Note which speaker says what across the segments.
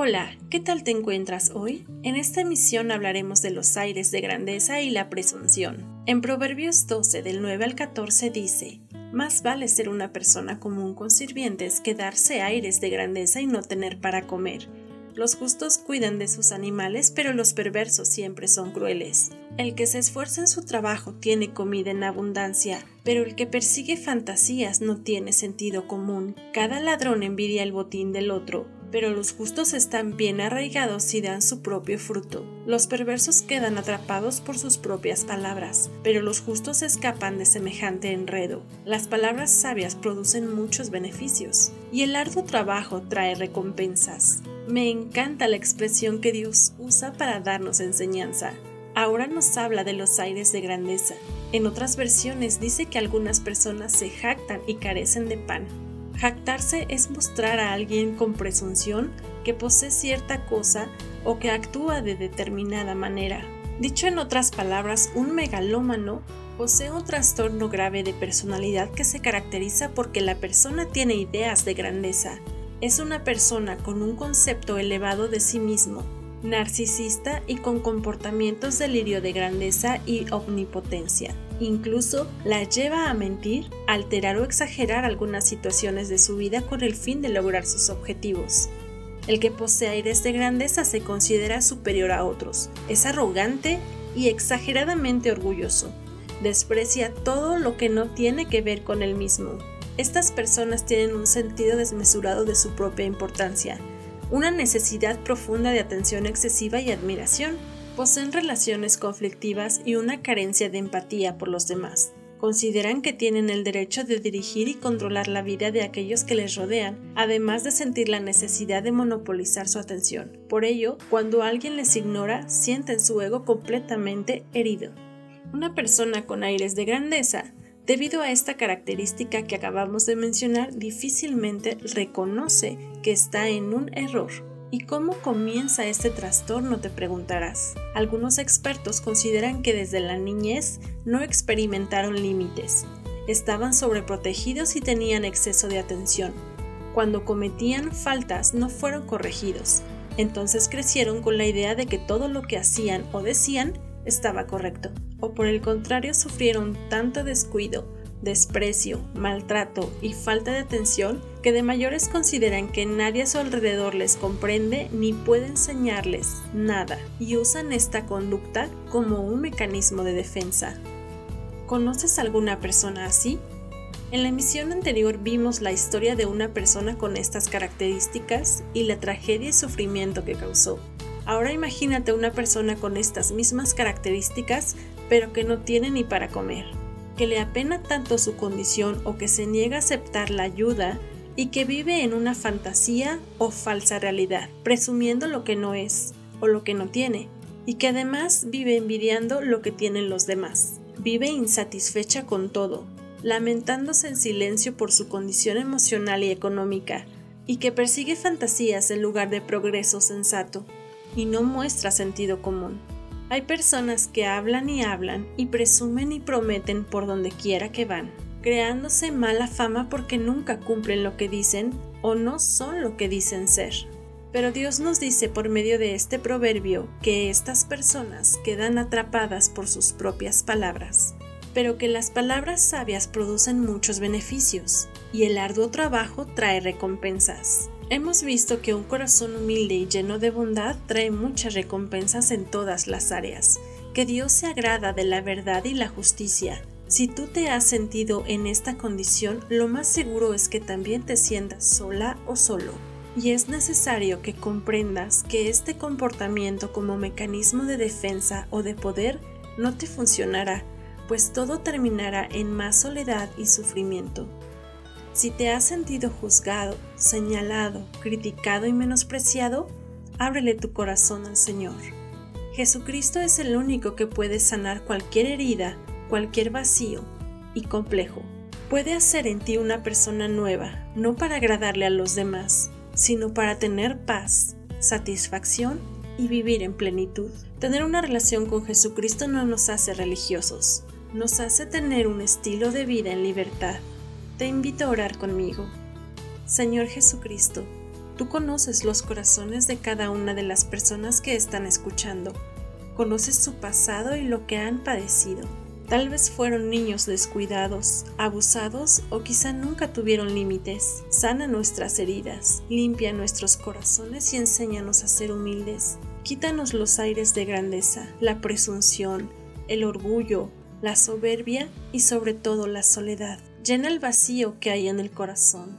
Speaker 1: Hola, ¿qué tal te encuentras hoy? En esta emisión hablaremos de los aires de grandeza y la presunción. En Proverbios 12 del 9 al 14 dice, Más vale ser una persona común con sirvientes que darse aires de grandeza y no tener para comer. Los justos cuidan de sus animales, pero los perversos siempre son crueles. El que se esfuerza en su trabajo tiene comida en abundancia, pero el que persigue fantasías no tiene sentido común. Cada ladrón envidia el botín del otro, pero los justos están bien arraigados y dan su propio fruto. Los perversos quedan atrapados por sus propias palabras, pero los justos escapan de semejante enredo. Las palabras sabias producen muchos beneficios, y el arduo trabajo trae recompensas. Me encanta la expresión que Dios usa para darnos enseñanza. Ahora nos habla de los aires de grandeza. En otras versiones dice que algunas personas se jactan y carecen de pan. Jactarse es mostrar a alguien con presunción que posee cierta cosa o que actúa de determinada manera. Dicho en otras palabras, un megalómano posee un trastorno grave de personalidad que se caracteriza porque la persona tiene ideas de grandeza. Es una persona con un concepto elevado de sí mismo, narcisista y con comportamientos delirio de grandeza y omnipotencia. Incluso la lleva a mentir, alterar o exagerar algunas situaciones de su vida con el fin de lograr sus objetivos. El que posee aires de grandeza se considera superior a otros, es arrogante y exageradamente orgulloso. Desprecia todo lo que no tiene que ver con él mismo. Estas personas tienen un sentido desmesurado de su propia importancia, una necesidad profunda de atención excesiva y admiración, poseen relaciones conflictivas y una carencia de empatía por los demás. Consideran que tienen el derecho de dirigir y controlar la vida de aquellos que les rodean, además de sentir la necesidad de monopolizar su atención. Por ello, cuando alguien les ignora, sienten su ego completamente herido. Una persona con aires de grandeza Debido a esta característica que acabamos de mencionar, difícilmente reconoce que está en un error. ¿Y cómo comienza este trastorno? Te preguntarás. Algunos expertos consideran que desde la niñez no experimentaron límites. Estaban sobreprotegidos y tenían exceso de atención. Cuando cometían faltas no fueron corregidos. Entonces crecieron con la idea de que todo lo que hacían o decían estaba correcto. O por el contrario sufrieron tanto descuido desprecio, maltrato y falta de atención que de mayores consideran que nadie a su alrededor les comprende ni puede enseñarles nada y usan esta conducta como un mecanismo de defensa. ¿Conoces alguna persona así? En la emisión anterior vimos la historia de una persona con estas características y la tragedia y sufrimiento que causó. Ahora imagínate una persona con estas mismas características pero que no tiene ni para comer que le apena tanto su condición o que se niega a aceptar la ayuda y que vive en una fantasía o falsa realidad, presumiendo lo que no es o lo que no tiene, y que además vive envidiando lo que tienen los demás. Vive insatisfecha con todo, lamentándose en silencio por su condición emocional y económica, y que persigue fantasías en lugar de progreso sensato, y no muestra sentido común. Hay personas que hablan y hablan y presumen y prometen por donde quiera que van, creándose mala fama porque nunca cumplen lo que dicen o no son lo que dicen ser. Pero Dios nos dice por medio de este proverbio que estas personas quedan atrapadas por sus propias palabras, pero que las palabras sabias producen muchos beneficios y el arduo trabajo trae recompensas. Hemos visto que un corazón humilde y lleno de bondad trae muchas recompensas en todas las áreas, porque Dios se agrada de la verdad y la justicia. Si tú te has sentido en esta condición, lo más seguro es que también te sientas sola o solo. Y es necesario que comprendas que este comportamiento como mecanismo de defensa o de poder no te funcionará, pues todo terminará en más soledad y sufrimiento. Si te has sentido juzgado, señalado, criticado y menospreciado, ábrele tu corazón al Señor. Jesucristo es el único que puede sanar cualquier herida, cualquier vacío y complejo. Puede hacer en ti una persona nueva, no para agradarle a los demás, sino para tener paz, satisfacción y vivir en plenitud. Tener una relación con Jesucristo no nos hace religiosos, nos hace tener un estilo de vida en libertad. Te invito a orar conmigo. Señor Jesucristo, tú conoces los corazones de cada una de las personas que están escuchando. Conoces su pasado y lo que han padecido. Tal vez fueron niños descuidados, abusados o quizá nunca tuvieron límites. Sana nuestras heridas, limpia nuestros corazones y enséñanos a ser humildes. Quítanos los aires de grandeza, la presunción, el orgullo, la soberbia y sobre todo la soledad. Llena el vacío que hay en el corazón.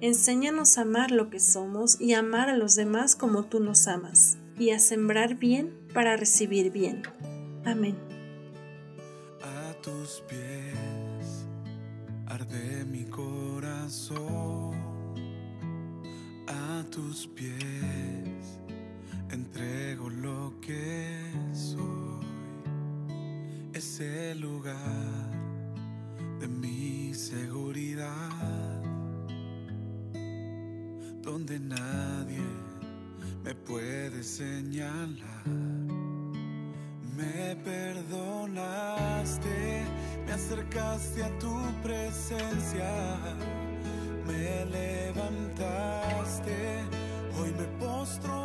Speaker 1: Enséñanos a amar lo que somos y amar a los demás como tú nos amas, y a sembrar bien para recibir bien. Amén
Speaker 2: tus pies arde mi corazón, a tus pies de mi seguridad, donde nadie me puede señalar. Me perdonaste, me acercaste a tu presencia, me levantaste, hoy me postro